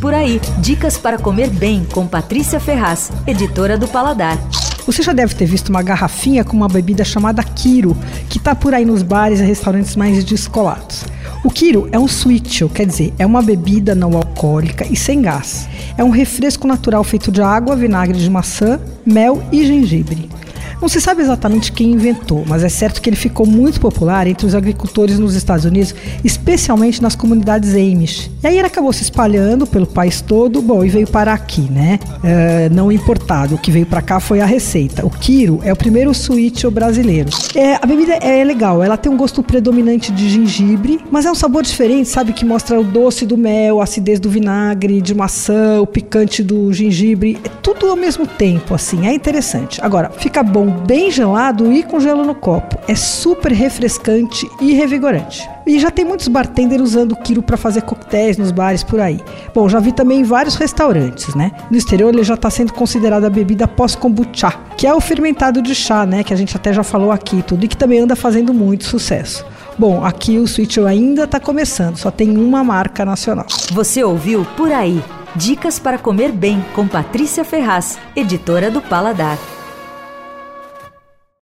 Por aí, dicas para comer bem com Patrícia Ferraz, editora do Paladar. Você já deve ter visto uma garrafinha com uma bebida chamada Kiro, que está por aí nos bares e restaurantes mais descolados. O Kiro é um sweet, quer dizer, é uma bebida não alcoólica e sem gás. É um refresco natural feito de água, vinagre de maçã, mel e gengibre. Não se sabe exatamente quem inventou, mas é certo que ele ficou muito popular entre os agricultores nos Estados Unidos, especialmente nas comunidades Amish. E aí ele acabou se espalhando pelo país todo, bom, e veio parar aqui, né? Uh, não importado, o que veio para cá foi a receita. O Kiro é o primeiro sweet brasileiro. É, a bebida é legal, ela tem um gosto predominante de gengibre, mas é um sabor diferente, sabe? Que mostra o doce do mel, a acidez do vinagre, de maçã, o picante do gengibre, é tudo ao mesmo tempo, assim, é interessante. Agora, fica bom bem gelado e com gelo no copo. É super refrescante e revigorante. E já tem muitos bartenders usando o Kiro para fazer coquetéis nos bares por aí. Bom, já vi também em vários restaurantes, né? No exterior ele já está sendo considerado a bebida pós-kombucha, que é o fermentado de chá, né? Que a gente até já falou aqui tudo e que também anda fazendo muito sucesso. Bom, aqui o Switch ainda está começando, só tem uma marca nacional. Você ouviu Por Aí. Dicas para comer bem com Patrícia Ferraz, editora do Paladar.